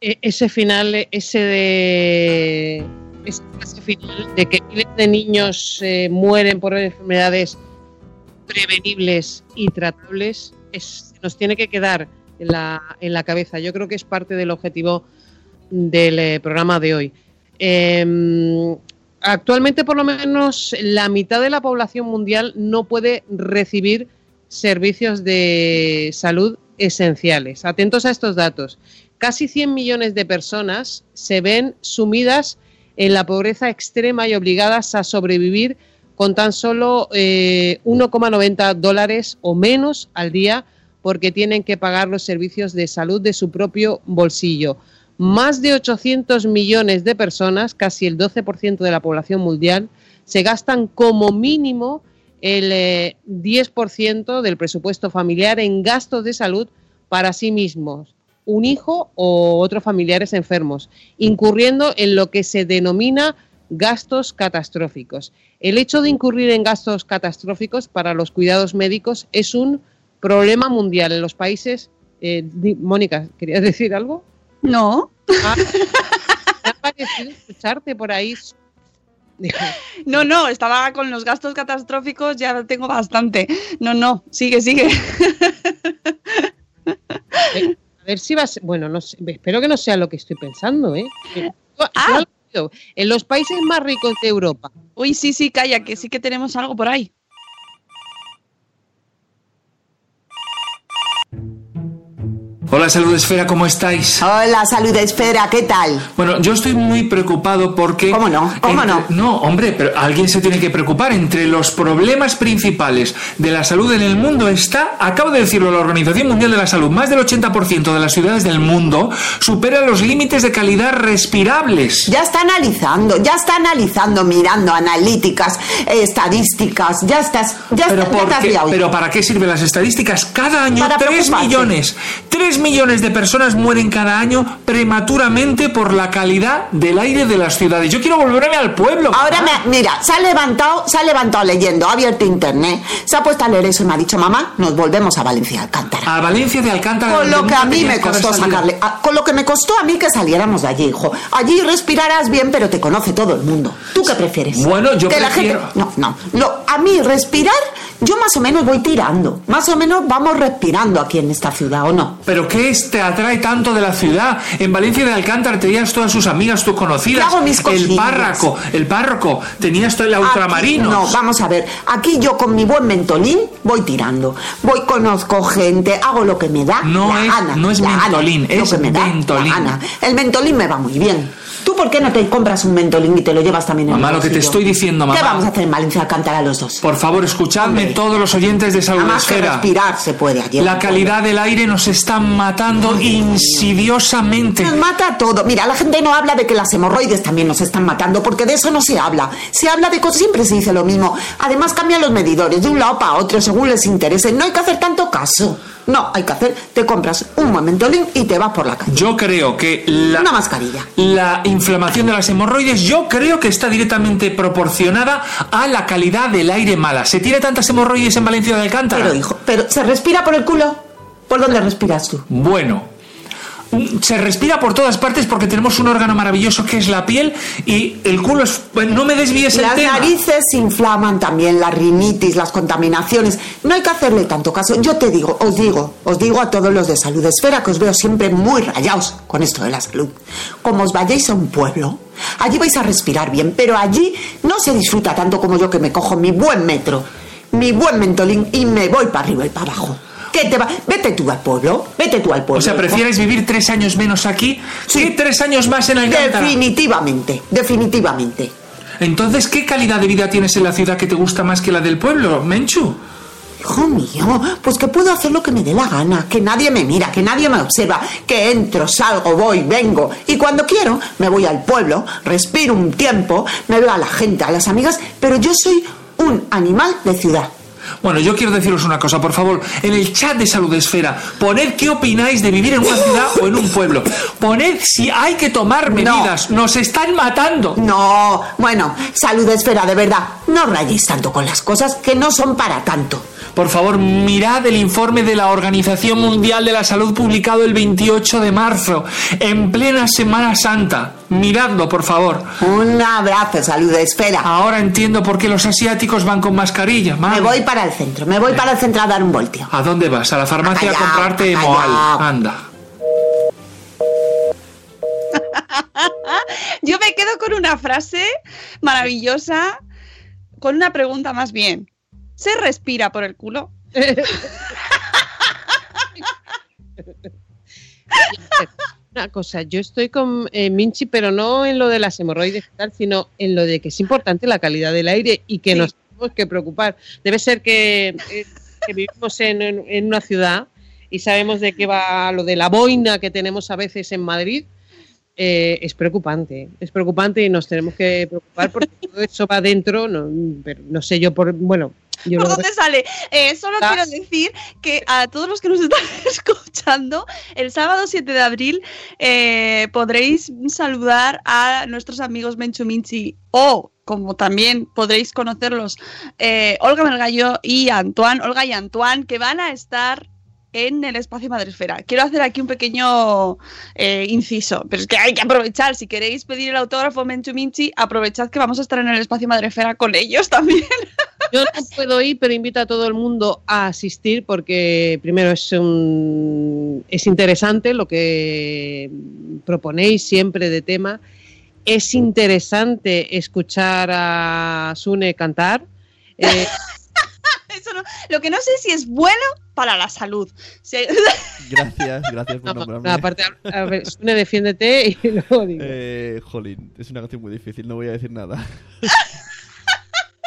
E-, ese final, ese de ese final de que miles de niños eh, mueren por enfermedades prevenibles y tratables es, nos tiene que quedar en la, en la, cabeza. Yo creo que es parte del objetivo del eh, programa de hoy. Eh, actualmente, por lo menos, la mitad de la población mundial no puede recibir servicios de salud esenciales. Atentos a estos datos. Casi 100 millones de personas se ven sumidas en la pobreza extrema y obligadas a sobrevivir con tan solo 1,90 eh, dólares o menos al día porque tienen que pagar los servicios de salud de su propio bolsillo. Más de 800 millones de personas, casi el 12% de la población mundial, se gastan como mínimo el 10% eh, del presupuesto familiar en gastos de salud para sí mismos, un hijo o otros familiares enfermos, incurriendo en lo que se denomina gastos catastróficos. El hecho de incurrir en gastos catastróficos para los cuidados médicos es un problema mundial en los países. Eh, Mónica, ¿querías decir algo? No. Ah, me ha parecido escucharte por ahí. No, no, estaba con los gastos catastróficos, ya tengo bastante. No, no, sigue, sigue. A ver si vas. Bueno, no espero que no sea lo que estoy pensando, ¿eh? Ah, en los países más ricos de Europa. Uy, sí, sí, calla, que sí que tenemos algo por ahí. Hola Salud Esfera, ¿cómo estáis? Hola Salud Esfera, ¿qué tal? Bueno, yo estoy muy preocupado porque... ¿Cómo no? ¿Cómo entre- no? No, hombre, pero alguien se tiene que preocupar. Entre los problemas principales de la salud en el mundo está, acabo de decirlo, la Organización Mundial de la Salud, más del 80% de las ciudades del mundo superan los límites de calidad respirables. Ya está analizando, ya está analizando, mirando analíticas, eh, estadísticas, ya estás, ya, Pero, está- ya ¿por te has qué- liado. pero ¿para qué sirven las estadísticas? Cada año Para 3 preocuparte. millones, 3 millones de personas mueren cada año prematuramente por la calidad del aire de las ciudades. Yo quiero volverme al pueblo. Ahora me, mira, se ha levantado, se ha levantado leyendo, ha abierto internet, se ha puesto a leer eso y me ha dicho, mamá, nos volvemos a Valencia Alcántara. A Valencia de Alcántara. Con lo que a mí me costó sacarle, a- con lo que me costó a mí que saliéramos de allí, hijo. Allí respirarás bien, pero te conoce todo el mundo. ¿Tú qué prefieres? Bueno, yo que la prefiero- gente, no, no, no, a mí respirar, yo más o menos voy tirando, más o menos vamos respirando aquí en esta ciudad, ¿o no? ¿Pero qué es- te atrae tanto de la ciudad? En Valencia de Alcántara tenías todas sus amigas, tus conocidas. Mis el párroco, el párroco, tenías todo el ultramarino. No, vamos a ver. Aquí yo con mi buen mentolín voy tirando. Voy, conozco gente, hago lo que me da. No la es- gana, no es mentolín, lo es que me da la ventolín. gana. El mentolín me va muy bien. ¿Tú por qué no te compras un mentolín y te lo llevas también en Mamá, el lo que te bolsillo? estoy diciendo, mamá. ¿Qué vamos a hacer en Valencia Alcántara los dos? Por favor, escuchadme Hombre. todos los oyentes de Salud Nada más que Esfera. respirar se puede allí. La calidad del aire nos está matando insidiosamente. Nos mata todo. Mira, la gente no habla de que las hemorroides también nos están matando, porque de eso no se habla. Se habla de cosas, siempre se dice lo mismo. Además, cambian los medidores de un lado para otro según les interese. No hay que hacer tanto caso. No, hay que hacer, te compras un buen mentolín y te vas por la calle. Yo creo que la, Una mascarilla. la inflamación de las hemorroides, yo creo que está directamente proporcionada a la calidad del aire mala. ¿Se tiene tantas hemorroides en Valencia de Alcántara? Pero, hijo, pero ¿se respira por el culo? ¿Por dónde respiras tú? Bueno. Se respira por todas partes porque tenemos un órgano maravilloso que es la piel y el culo es... No me desvíes el Las tema. narices se inflaman también, la rinitis, las contaminaciones. No hay que hacerle tanto caso. Yo te digo, os digo, os digo a todos los de Salud Esfera que os veo siempre muy rayados con esto de la salud. Como os vayáis a un pueblo, allí vais a respirar bien, pero allí no se disfruta tanto como yo que me cojo mi buen metro, mi buen mentolín y me voy para arriba y para abajo. ¿Qué te va? Vete tú al pueblo, vete tú al pueblo. O sea. ¿prefieres vivir tres años menos aquí que tres años más en Alcántara? Definitivamente, definitivamente. Entonces, ¿qué calidad de vida tienes en la ciudad que te gusta más que la del pueblo, Menchu? Hijo mío, pues que puedo hacer lo que me dé la gana, que nadie me mira, que nadie me observa, que entro, salgo, voy, vengo. Y cuando quiero, me voy al pueblo, respiro un tiempo, me veo a la gente, a las amigas, pero yo soy un animal de ciudad. Bueno, yo quiero deciros una cosa, por favor. En el chat de Salud Esfera, poned qué opináis de vivir en una ciudad o en un pueblo. Poned si hay que tomar medidas. Nos están matando. No, bueno, salud esfera, de verdad, no rayéis tanto con las cosas que no son para tanto. Por favor, mirad el informe de la Organización Mundial de la Salud publicado el 28 de marzo, en plena Semana Santa. Miradlo, por favor. Un abrazo, salud esfera. Ahora entiendo por qué los asiáticos van con mascarilla. Me voy para el centro, me voy para el centro a dar un voltio. ¿A dónde vas? A la farmacia a comprarte. Moal. Anda. Yo me quedo con una frase maravillosa, con una pregunta más bien. ¿Se respira por el culo? Una cosa, yo estoy con eh, Minchi, pero no en lo de las hemorroides y tal, sino en lo de que es importante la calidad del aire y que nos tenemos que preocupar. Debe ser que, eh, que vivimos en, en- en una ciudad y sabemos de qué va lo de la boina que tenemos a veces en Madrid. eh, es preocupante, es preocupante y nos tenemos que preocupar porque todo eso va dentro, no, pero no sé yo por, bueno, yo ¿Por dónde sale? Eh, solo quiero decir que a todos los que nos están escuchando, el sábado 7 de abril eh, podréis saludar a nuestros amigos Menchu Minchi o como también podréis conocerlos, eh, Olga Melgallo y Antoine, Olga y Antoine, que van a estar en el espacio Madresfera. Quiero hacer aquí un pequeño eh, inciso, pero es que hay que aprovechar. Si queréis pedir el autógrafo Menchu Minchi, aprovechad que vamos a estar en el espacio Madresfera con ellos también. Yo no puedo ir, pero invito a todo el mundo a asistir porque primero es un, es interesante lo que proponéis siempre de tema. Es interesante escuchar a Sune cantar. Eh, Eso no- Lo que no sé si es bueno para la salud. Si- Gracias, gracias por nombrarme. No, aparte, a ver, Sune, defiéndete y luego digo. Eh, jolín, es una canción muy difícil, no voy a decir nada.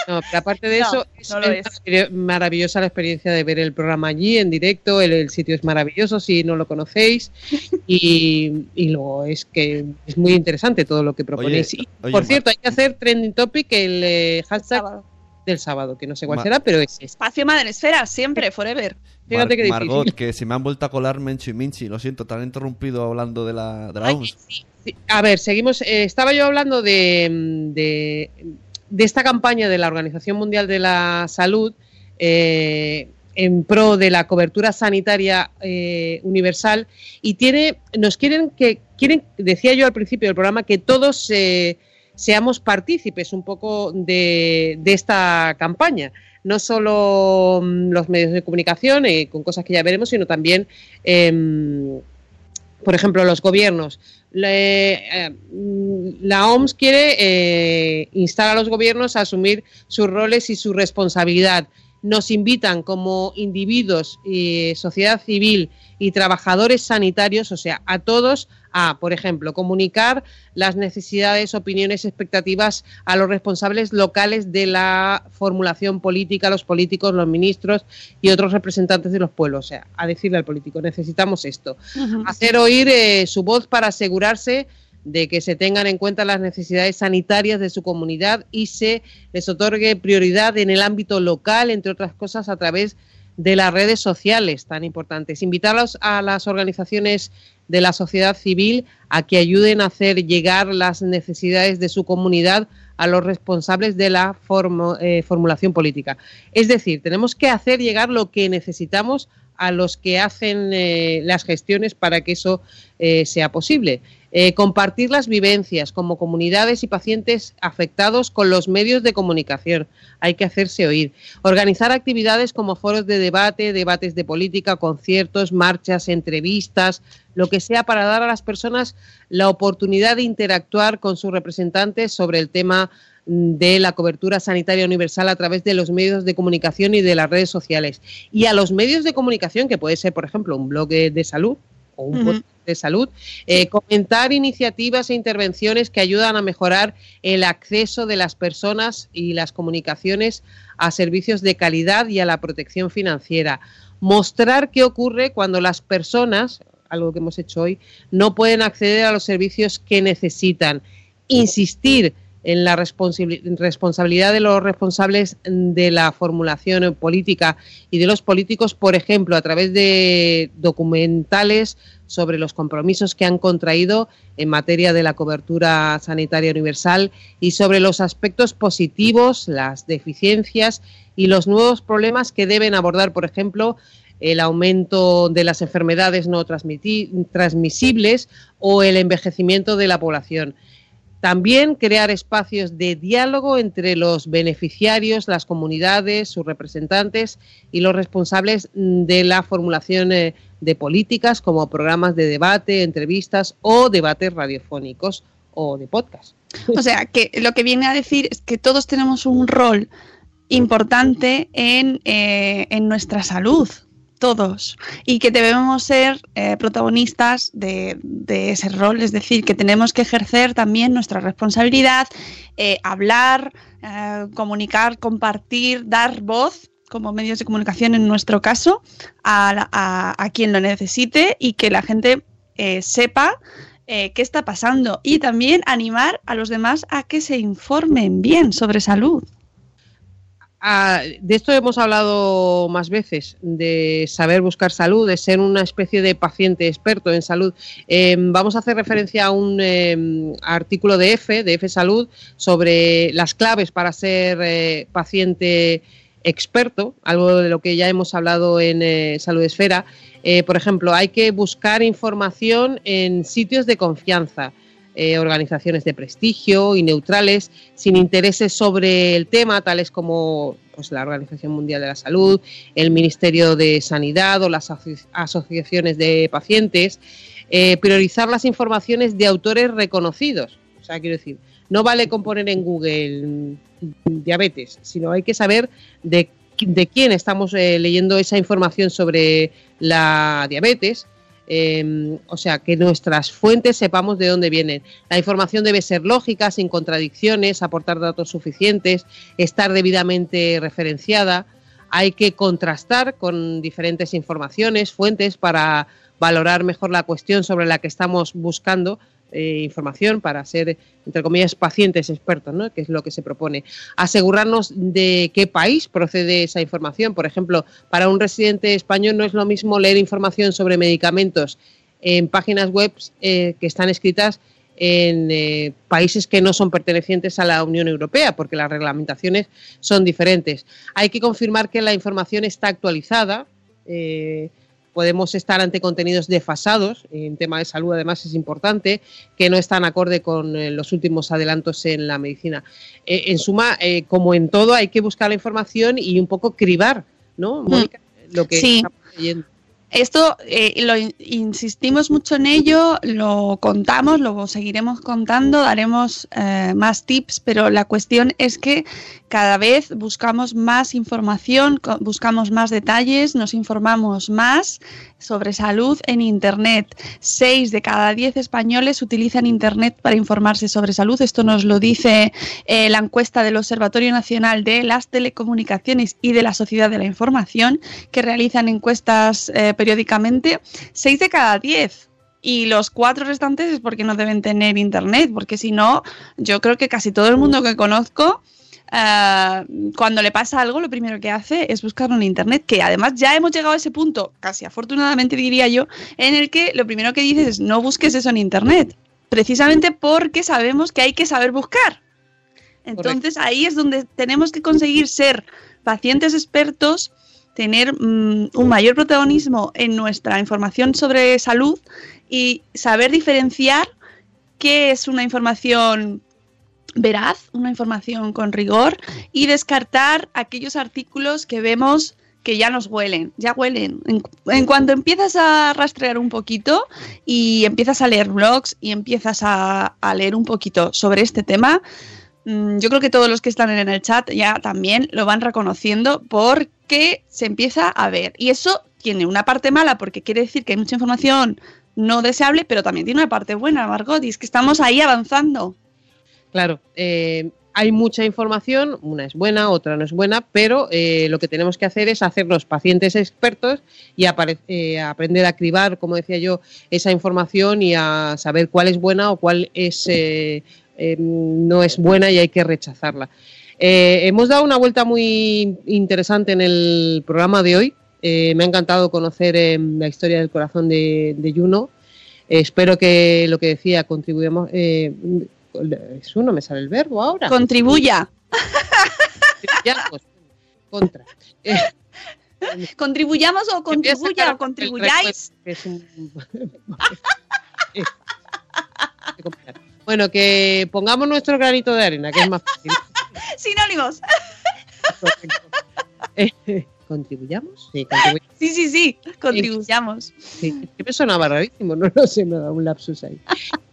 No, pero aparte de No, eso, es, no maravillosa la experiencia de ver el programa allí en directo. El, el sitio es maravilloso si no lo conocéis. Y, y luego es que es muy interesante todo lo que proponéis. Oye, Y, oye, por Mar- cierto, hay que hacer trending topic el eh, hashtag del sábado, que no sé cuál Ma- será, pero es Espacio Madresfera, siempre, forever. Fíjate qué difícil. Margot, que se me han vuelto a colar Menchu y Minchi, lo siento, te han interrumpido hablando de la, de la OMS. Sí, A ver, seguimos. eh, estaba yo hablando de, de, de esta campaña de la Organización Mundial de la Salud eh, en pro de la cobertura sanitaria eh, universal y tiene, nos quieren que quieren, decía yo al principio del programa, que todos eh, seamos partícipes un poco de, de esta campaña. No solo mm, los medios de comunicación, eh, con cosas que ya veremos, sino también em, por ejemplo, los gobiernos. Le- eh, mm, la OMS quiere eh, instar a los gobiernos a asumir sus roles y su responsabilidad. Nos invitan como individuos, y sociedad civil y trabajadores sanitarios, o sea, a todos, a, por ejemplo, comunicar las necesidades, opiniones, expectativas a los responsables locales de la formulación política, los políticos, los ministros y otros representantes de los pueblos. O sea, a decirle al político, necesitamos esto hacer oír eh, su voz para asegurarse de que se tengan en cuenta las necesidades sanitarias de su comunidad y se les otorgue prioridad en el ámbito local, entre otras cosas, a través de las redes sociales tan importantes. Invitarlos a las organizaciones de la sociedad civil a que ayuden a hacer llegar las necesidades de su comunidad a los responsables de la eh, formulación política. Es decir, tenemos que hacer llegar lo que necesitamos a los que hacen eh, las gestiones para que eso eh, sea posible. Eh, compartir las vivencias como comunidades y pacientes afectados con los medios de comunicación. Hay que hacerse oír. Organizar actividades como foros de debate, debates de política, conciertos, marchas, entrevistas, lo que sea para dar a las personas la oportunidad de interactuar con sus representantes sobre el tema de la cobertura sanitaria universal a través de los medios de comunicación y de las redes sociales. Y a los medios de comunicación, que puede ser, por ejemplo, un blog de salud o un podcast de salud, eh, comentar iniciativas e intervenciones que ayudan a mejorar el acceso de las personas y las comunicaciones a servicios de calidad y a la protección financiera. Mostrar qué ocurre cuando las personas, algo que hemos hecho hoy, no pueden acceder a los servicios que necesitan. Insistir en la responsabili- responsabilidad de los responsables de la formulación política y de los políticos, por ejemplo, a través de documentales sobre los compromisos que han contraído en materia de la cobertura sanitaria universal y sobre los aspectos positivos, las deficiencias y los nuevos problemas que deben abordar, por ejemplo, el aumento de las enfermedades no transmisibles o el envejecimiento de la población. También crear espacios de diálogo entre los beneficiarios, las comunidades, sus representantes y los responsables mm, de la formulación eh, de políticas como programas de debate, entrevistas o debates radiofónicos o de podcast. O sea, que lo que viene a decir es que todos tenemos un rol importante en, eh, en nuestra salud, todos, y que debemos ser eh, protagonistas de, ese rol, es decir, que tenemos que ejercer también nuestra responsabilidad, eh, hablar, eh, comunicar, compartir, dar voz como medios de comunicación en nuestro caso a, a- a quien lo necesite y que la gente sepa qué está pasando. Y también animar a los demás a que se informen bien sobre salud. Ah, de esto hemos hablado más veces, de saber buscar salud, de ser una especie de paciente experto en salud. Eh, vamos a hacer referencia a un eh, artículo de EFE, de EFE Salud, sobre las claves para ser eh, paciente experto, algo de lo que ya hemos hablado en eh, Salud Esfera. Eh, por ejemplo, hay que buscar información en sitios de confianza eh, organizaciones de prestigio y neutrales, sin intereses sobre el tema, tales como pues, la Organización Mundial de la Salud, el Ministerio de Sanidad o las aso- asociaciones de pacientes, eh, priorizar las informaciones de autores reconocidos. O sea, quiero decir, no vale con poner en Google mm, diabetes, sino hay que saber de de quién estamos eh, leyendo esa información sobre la diabetes. Eh, o sea, que nuestras fuentes sepamos de dónde vienen. La información debe ser lógica, sin contradicciones, aportar datos suficientes, estar debidamente referenciada. Hay que contrastar con diferentes informaciones, fuentes, para valorar mejor la cuestión sobre la que estamos buscando eh, información para ser, entre comillas, pacientes expertos, ¿no? que es lo que se propone. Asegurarnos de qué país procede esa información. Por ejemplo, para un residente español no es lo mismo leer información sobre medicamentos en páginas web eh, que están escritas en eh, países que no son pertenecientes a la Unión Europea, porque las reglamentaciones son diferentes. Hay que confirmar que la información está actualizada. Podemos estar ante contenidos desfasados, en tema de salud además es importante, que no están acorde con eh, los últimos adelantos en la medicina. Eh, en suma, eh, como en todo, hay que buscar la información y un poco cribar, ¿no? Mm. Mónica, lo que Sí. estamos leyendo. Esto eh, lo in- insistimos mucho en ello, lo contamos, lo seguiremos contando, daremos eh, más tips, pero la cuestión es que cada vez buscamos más información, buscamos más detalles, nos informamos más sobre salud en Internet. Seis de cada diez españoles utilizan Internet para informarse sobre salud. Esto nos lo dice eh, la encuesta del Observatorio Nacional de las Telecomunicaciones y de la Sociedad de la Información, que realizan encuestas eh, periódicamente. Seis de cada diez. Y los cuatro restantes es porque no deben tener internet, porque si no, yo creo que casi todo el mundo que conozco, ah, cuando le pasa algo, lo primero que hace es buscarlo en internet, que además ya hemos llegado a ese punto, casi afortunadamente diría yo, en el que lo primero que dices es no busques eso en internet, precisamente porque sabemos que hay que saber buscar. Entonces ahí es donde tenemos que conseguir ser pacientes expertos, tener mm, un mayor protagonismo en nuestra información sobre salud y saber diferenciar qué es una información veraz, una información con rigor y descartar aquellos artículos que vemos que ya nos huelen, ya huelen. En, cuanto empiezas a rastrear un poquito y empiezas a leer blogs y empiezas a, leer un poquito sobre este tema, yo creo que todos los que están en el chat ya también lo van reconociendo porque se empieza a ver. Y eso tiene una parte mala porque quiere decir que hay mucha información no deseable, pero también tiene una parte buena, Margot, y es que estamos ahí avanzando. Claro, eh, hay mucha información, una es buena, otra no es buena, pero eh, lo que tenemos que hacer es hacernos pacientes expertos y eh, aprender a cribar, como decía yo, esa información y a saber cuál es buena o cuál es eh, eh, no es buena y hay que rechazarla. Eh, hemos dado una vuelta muy interesante en el programa de hoy. Eh, me ha encantado conocer eh, la historia del corazón de, de Juno. Eh, espero que lo que decía contribuyamos. Eh, es uno, me sale el verbo ahora. Contribuya. Contribuyamos. Contra. Eh, Contribuyamos o contribuya o contribuyáis. bueno, que pongamos nuestro granito de arena, que es más fácil. Sinónimos. ¿Contribuyamos? Sí, contribuyamos. Sí, sí, sí, contribuyamos. Sí, es que me sonaba rarísimo, no lo sé, me ha dado un lapsus ahí.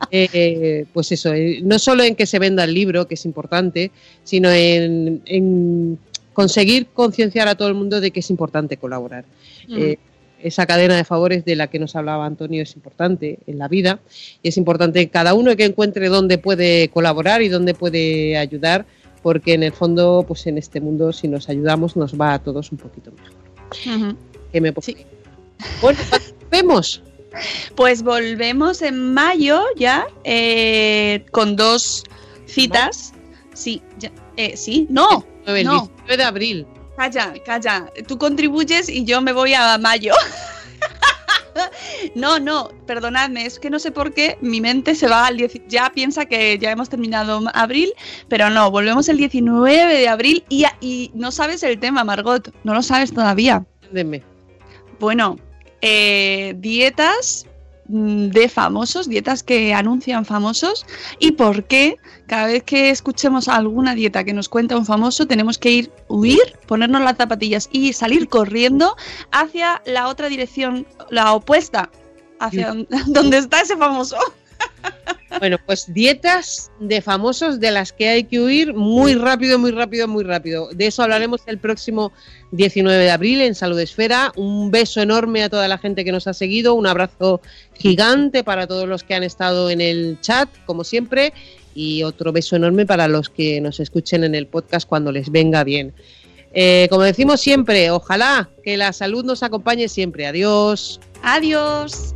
Eh, pues eso, eh, no solo en que se venda el libro, que es importante, sino en, en conseguir concienciar a todo el mundo de que es importante colaborar. Mm. Eh, esa cadena de favores de la que nos hablaba Antonio es importante en la vida y es importante cada uno que encuentre dónde puede colaborar y dónde puede ayudar, porque en el fondo, pues en este mundo, si nos ayudamos, nos va a todos un poquito mejor. Ujú. ¿Qué me pone? Bueno, ¿cuándo vemos? Pues volvemos en mayo ya eh, con dos citas. Sí, ya- eh, sí, no, El no. 19 de abril. Calla, calla. Tú contribuyes y yo me voy a mayo. No, no, perdonadme, es que no sé por qué mi mente se va al 10, ya piensa que ya hemos terminado abril, pero no, volvemos el 19 de abril y, y no sabes el tema, Margot, no lo sabes todavía. Deme. Bueno, eh, dietas de famosos, dietas que anuncian famosos y por qué cada vez que escuchemos alguna dieta que nos cuenta un famoso tenemos que ir, huir, ponernos las zapatillas y salir corriendo hacia la otra dirección, la opuesta, hacia donde está ese famoso. Bueno, pues dietas de famosos de las que hay que huir muy rápido, muy rápido, muy rápido. De eso hablaremos el próximo 19 de abril en Salud Esfera. Un beso enorme a toda la gente que nos ha seguido, un abrazo gigante para todos los que han estado en el chat, como siempre, y otro beso enorme para los que nos escuchen en el podcast cuando les venga bien. Eh, como decimos siempre, ojalá que la salud nos acompañe siempre. Adiós. Adiós.